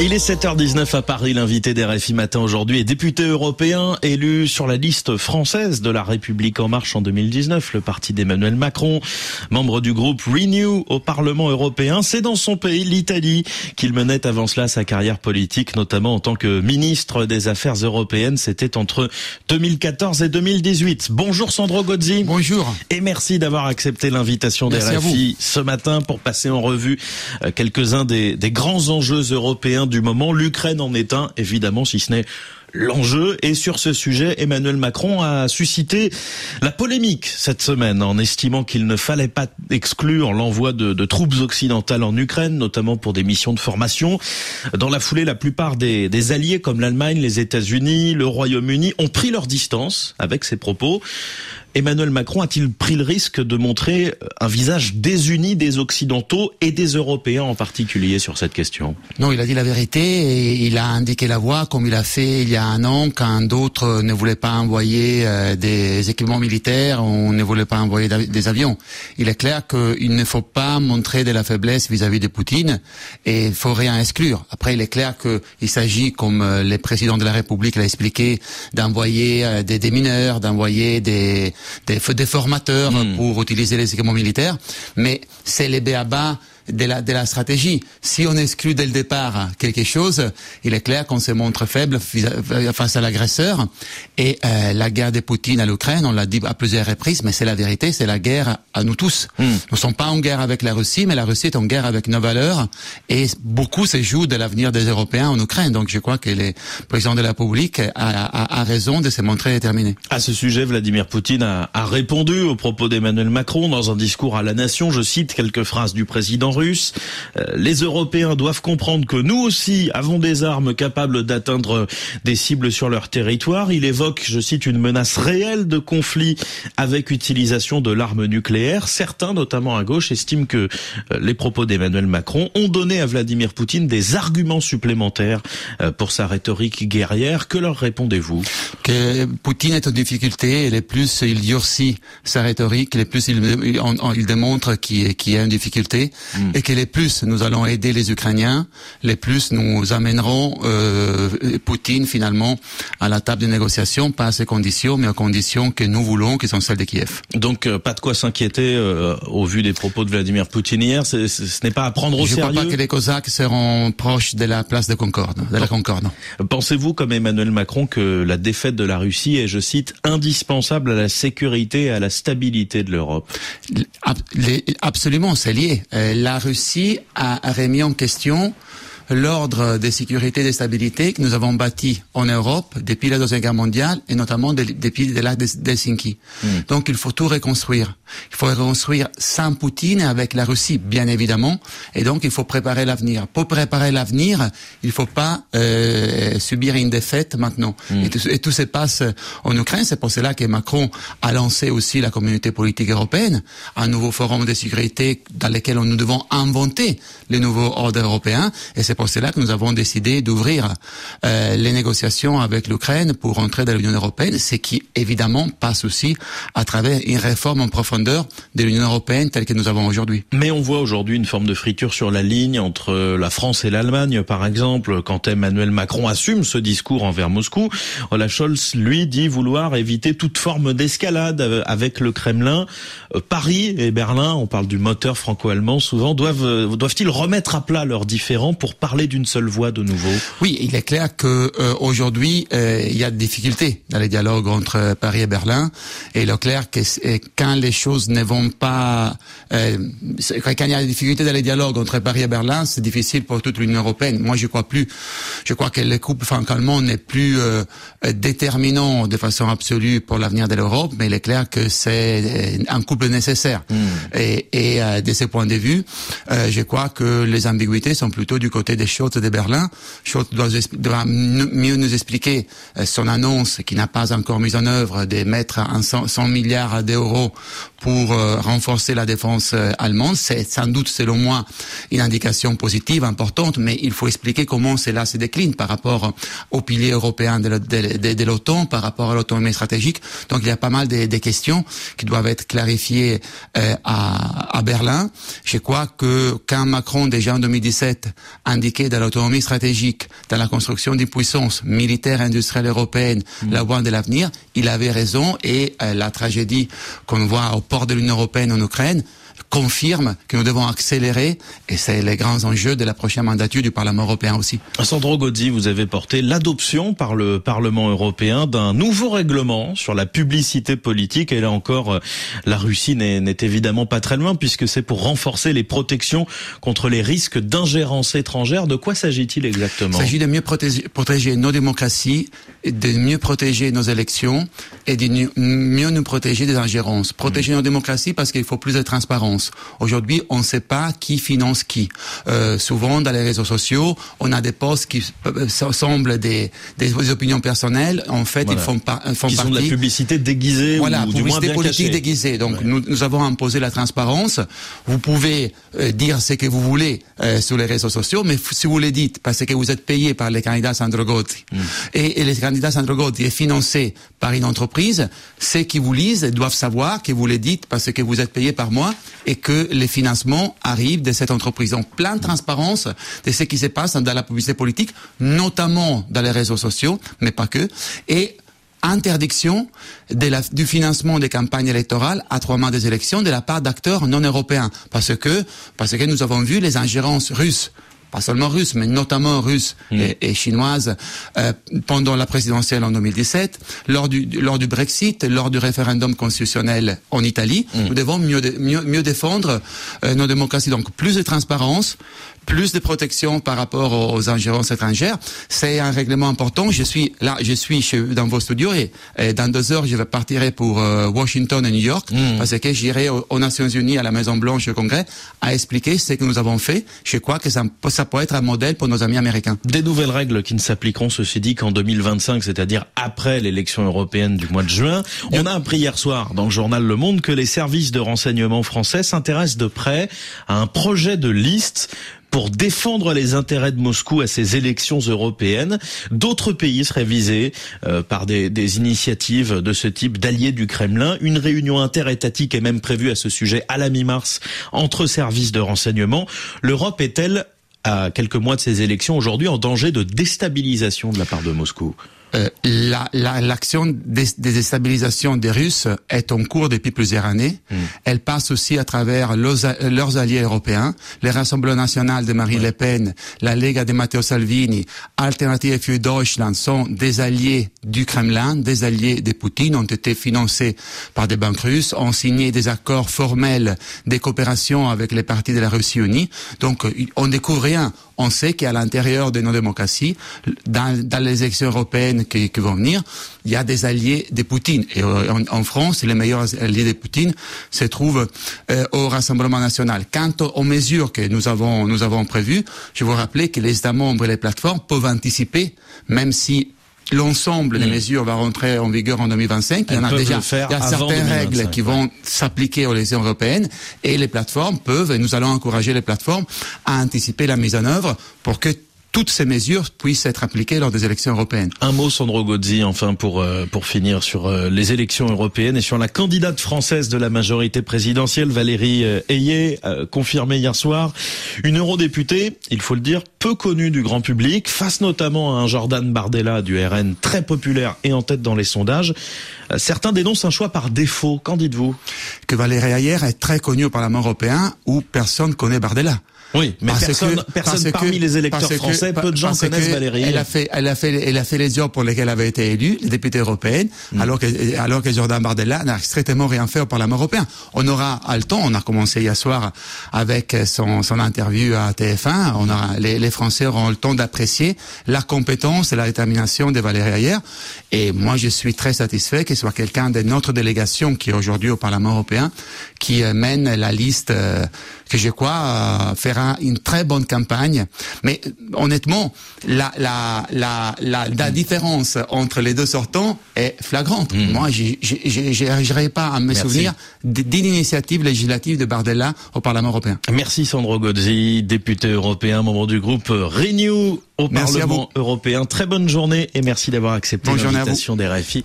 Il est 7h19 à Paris. L'invité des RFI Matin aujourd'hui est député européen élu sur la liste française de la République en marche en 2019, le parti d'Emmanuel Macron, membre du groupe Renew au Parlement européen. C'est dans son pays, l'Italie, qu'il menait avant cela sa carrière politique, notamment en tant que ministre des Affaires européennes. C'était entre 2014 et 2018. Bonjour Sandro Gozzi. Bonjour. Et merci d'avoir accepté l'invitation des RFI ce matin pour passer en revue euh, quelques-uns des, des grands enjeux européens du moment. L'Ukraine en est un, évidemment, si ce n'est l'enjeu. Et sur ce sujet, Emmanuel Macron a suscité la polémique cette semaine en estimant qu'il ne fallait pas exclure l'envoi de, de, troupes occidentales en Ukraine, notamment pour des missions de formation. Dans la foulée, la plupart des, des alliés comme l'Allemagne, les États-Unis, le Royaume-Uni ont pris leur distance avec ces propos. Emmanuel Macron a-t-il pris le risque de montrer un visage désuni des Occidentaux et des Européens en particulier sur cette question? Non, il a dit la vérité et il a indiqué la voie comme il a fait il y a un an quand d'autres ne voulaient pas envoyer euh, des équipements militaires ou ne voulaient pas envoyer des avions. Il est clair qu'il ne faut pas montrer de la faiblesse vis-à-vis de Poutine et il faut rien exclure. Après, il est clair qu'il s'agit, comme euh, le président de la République l'a expliqué, d'envoyer euh, des, des mineurs, d'envoyer des des, des formateurs mmh. pour utiliser les équipements militaires, mais c'est les BABA de la, de la stratégie. Si on exclut dès le départ quelque chose, il est clair qu'on se montre faible face à l'agresseur. Et euh, la guerre de Poutine à l'Ukraine, on l'a dit à plusieurs reprises, mais c'est la vérité, c'est la guerre à nous tous. Mm. Nous ne sommes pas en guerre avec la Russie, mais la Russie est en guerre avec nos valeurs. Et beaucoup se joue de l'avenir des Européens en Ukraine. Donc je crois que le président de la République a, a, a raison de se montrer déterminé. À ce sujet, Vladimir Poutine a, a répondu aux propos d'Emmanuel Macron dans un discours à la nation. Je cite quelques phrases du président russe. Euh, les Européens doivent comprendre que nous aussi avons des armes capables d'atteindre des cibles sur leur territoire. Il évoque, je cite, une menace réelle de conflit avec utilisation de l'arme nucléaire. Certains, notamment à gauche, estiment que euh, les propos d'Emmanuel Macron ont donné à Vladimir Poutine des arguments supplémentaires euh, pour sa rhétorique guerrière. Que leur répondez-vous? Que Poutine est en difficulté et les plus il durcit sa rhétorique, les plus il, il, il démontre qu'il qu est en difficulté mm. et que les plus nous allons aider les Ukrainiens, les plus nous amènerons euh, Poutine finalement à la table de négociation, pas à ces conditions, mais aux conditions que nous voulons, qui sont celles de Kiev. Donc euh, pas de quoi s'inquiéter euh, au vu des propos de Vladimir Poutine hier. ce n'est pas à prendre au Je sérieux. Je crois pas que les Cosaques seront proches de la place de Concorde, de la Concorde. Pensez-vous, comme Emmanuel Macron, que la défaite de la Russie est, je cite, indispensable à la sécurité et à la stabilité de l'Europe? Absolument, c'est lié. La Russie a remis en question l'ordre de sécurité et de stabilité que nous avons bâti en Europe depuis la Deuxième Guerre mondiale et notamment depuis de l'acte d'Helsinki. Mm. Donc il faut tout reconstruire. Il faut reconstruire sans Poutine et avec la Russie, bien évidemment. Et donc il faut préparer l'avenir. Pour préparer l'avenir, il ne faut pas euh, subir une défaite maintenant. Mm. Et, tout, et, tout, se passe en Ukraine. C'est pour cela que Macron a lancé aussi la communauté politique européenne, un nouveau forum de sécurité dans lequel nous devons inventer les nouveaux ordres européens. Et c'est pour cela que nous avons décidé d'ouvrir euh, les négociations avec l'Ukraine pour entrer dans l'Union européenne, ce qui évidemment passe aussi à travers une réforme en profondeur de l'Union européenne telle que nous avons aujourd'hui. Mais on voit aujourd'hui une forme de friture sur la ligne entre la France et l'Allemagne, par exemple, quand Emmanuel Macron assume ce discours envers Moscou. Olaf Scholz, lui, dit vouloir éviter toute forme d'escalade avec le Kremlin. Euh, Paris et Berlin, on parle du moteur franco-allemand souvent, doivent doivent-ils remettre à plat leurs différends pour parler d'une seule voix de nouveau Oui, il est clair que euh, aujourd'hui euh, il y a des difficultés dans les dialogues entre Paris et Berlin. Et il est clair que quand les choses ne vont pas, euh, quand il y a des difficultés dans les dialogues entre Paris et Berlin, c'est difficile pour toute l'Union européenne. Moi, je crois plus. Je crois que le couple franco-allemand n'est plus euh, déterminant de façon absolue pour l'avenir de l'Europe, mais il est clair que c'est un couple nécessaire. Mm. Et, et euh, de ce point de vue, euh, je crois que les ambiguïtés sont plutôt du côté des Scholz de Berlin. Scholz doit, mieux nous expliquer euh, son annonce qui n'a pas encore mis en œuvre de mettre un 100, 100 milliards d'euros pour euh, renforcer la défense euh, allemande. C'est sans doute, selon moi, une indication positive, importante, mais il faut expliquer comment cela se décline par rapport au pilier européen de, l'OTAN, par rapport à l'autonomie stratégique. Donc il y a pas mal de, questions qui doivent être clarifiées à, à Berlin. Je crois que quand Macron, déjà en 2017, indique dans l'autonomie stratégique, dans la construction d'une puissance militaire industrielle européenne, mmh. la voie de l'avenir, il avait raison et euh, la tragédie qu'on voit au port de l'Union européenne en Ukraine confirme que nous devons accélérer et c'est les grands enjeux de la prochaine mandature du Parlement européen aussi. Sandro Gozzi, vous avez porté l'adoption par le Parlement européen d'un nouveau règlement sur la publicité politique et là encore euh, la Russie n'est évidemment pas très loin puisque c'est pour renforcer les protections contre les risques d'ingérence étrangère. De quoi s'agit-il exactement Il s'agit de mieux protéger, protéger, nos démocraties, de mieux protéger nos élections et de mieux nous protéger des ingérences. Protéger mmh. nos démocraties parce qu'il faut plus de transparence Aujourd'hui, on ne sait pas qui finance qui. Euh, souvent, dans les réseaux sociaux, on a des posts qui euh, semblent des, des opinions personnelles. En fait, ils font, pas font qui partie... sont de la publicité déguisée voilà, ou du moins bien politique déguisée. Donc, nous, nous, avons imposé la transparence. Vous pouvez euh, dire ce que vous voulez euh, sur les réseaux sociaux, mais si vous le dites parce que vous êtes payé par les candidats Sandro Gotti mm. et, et, les candidats Sandro Gotti est financé par une entreprise, ceux qui vous lisent doivent savoir que vous le dites parce que vous êtes payé par moi et que les financements arrivent de cette entreprise. Donc, plein de transparence de ce qui se passe dans la publicité politique, notamment dans les réseaux sociaux, mais pas que. Et interdiction du financement des campagnes électorales à trois mois des élections de la part d'acteurs non européens. Parce que, parce que nous avons vu les ingérences russes pas seulement russes, mais notamment russes mm. et, et, chinoises, euh, pendant la présidentielle en 2017, lors du, lors du Brexit, lors du référendum constitutionnel en Italie. Mm. Nous devons mieux, mieux, mieux défendre euh, nos démocraties. Donc plus de transparence, plus de protection par rapport aux, ingérences étrangères. C'est un règlement important. Je suis là, je suis chez, dans vos studios et, dans deux heures, je vais partir pour euh, Washington et New York mm. parce que j'irai aux, aux, Nations Unies, à la Maison Blanche, au Congrès, à expliquer ce que nous avons fait. Je crois que ça, ça peut être un modèle pour nos amis américains. Des nouvelles règles qui ne s'appliqueront, ceci dit, qu'en 2025, c'est-à-dire après l'élection européenne du mois de juin. On a appris hier soir dans le journal Le Monde que les services de renseignement français s'intéressent de près à un projet de liste pour défendre les intérêts de Moscou à ces élections européennes. D'autres pays seraient visés euh, par des, des, initiatives de ce type d'alliés du Kremlin. Une réunion interétatique est même prévue à ce sujet à la mi-mars entre services de renseignement. L'Europe est-elle, à quelques mois de ces élections aujourd'hui, en danger de déstabilisation de la part de Moscou? Euh, l'action la, la, des déstabilisation des Russes est en cours depuis plusieurs années. Mm. Elle passe aussi à travers leurs, leurs, alliés européens, les Rassemblements nationaux de Marine Le Pen, la Lega de Matteo Salvini, Alternative für Deutschland sont des alliés du Kremlin, des alliés de Poutine, ont été financés par des banques russes, ont signé des accords formels de coopération avec les partis de la Russie unie. Donc on découvre rien. On sait qu'à l'intérieur de nos démocraties, dans, dans les élections européennes qui, qui, vont venir, il y a des alliés de Poutine. Et euh, en, en France, les meilleurs alliés de Poutine se trouvent euh, au Rassemblement national. Quant aux mesures que nous avons, nous avons prévues, je vous rappeler que les États membres et les plateformes peuvent anticiper, même si l'ensemble des mm. mesures va rentrer en vigueur en 2025. il y en a déjà il y a certaines règles qui vont s'appliquer aux élections européennes et les plateformes peuvent, et nous allons encourager les plateformes à anticiper la mise en œuvre pour que toutes ces mesures puissent être appliquées lors des élections européennes. Un mot, Sandro Gozzi, enfin, pour, euh, pour finir sur euh, les élections européennes et sur la candidate française de la majorité présidentielle, Valérie euh, Ayé, confirmée hier soir. Une eurodéputée, il faut le dire, peu connue du grand public, face notamment à un Jordan Bardella du RN très populaire et en tête dans les sondages. Certains dénoncent un choix par défaut. Qu'en dites-vous? Que Valérie Ayé est très connue au Parlement européen où personne connaît Bardella. Oui, mais parce personne, que, personne parmi les électeurs français, peu de gens connaissent Valérie. Elle a fait, elle a fait, elle a fait les jobs pour lesquels elle avait été élue, les députés européennes, mm. alors que, alors que Jordan Bardella n'a strictement rien fait au Parlement européen. On aura le temps, on a commencé hier soir avec son, son interview à TF1, on aura, les, les Français auront le temps d'apprécier la compétence et la détermination de Valérie Ayer. Et moi, je suis très satisfait qu'il soit quelqu'un de notre délégation qui est aujourd'hui au Parlement européen, qui euh, mène la liste euh, que je crois euh, fera une très bonne campagne. Mais honnêtement, la, la, la, la, la différence entre les deux sortants est flagrante. Mm. Moi, je n'arriverai pas à me souvenir d'une initiative législative de Bardella au Parlement européen. Merci Sandro Gozzi, député européen, membre du groupe Renew au Parlement européen. Très bonne journée et merci d'avoir accepté l'invitation des RFI.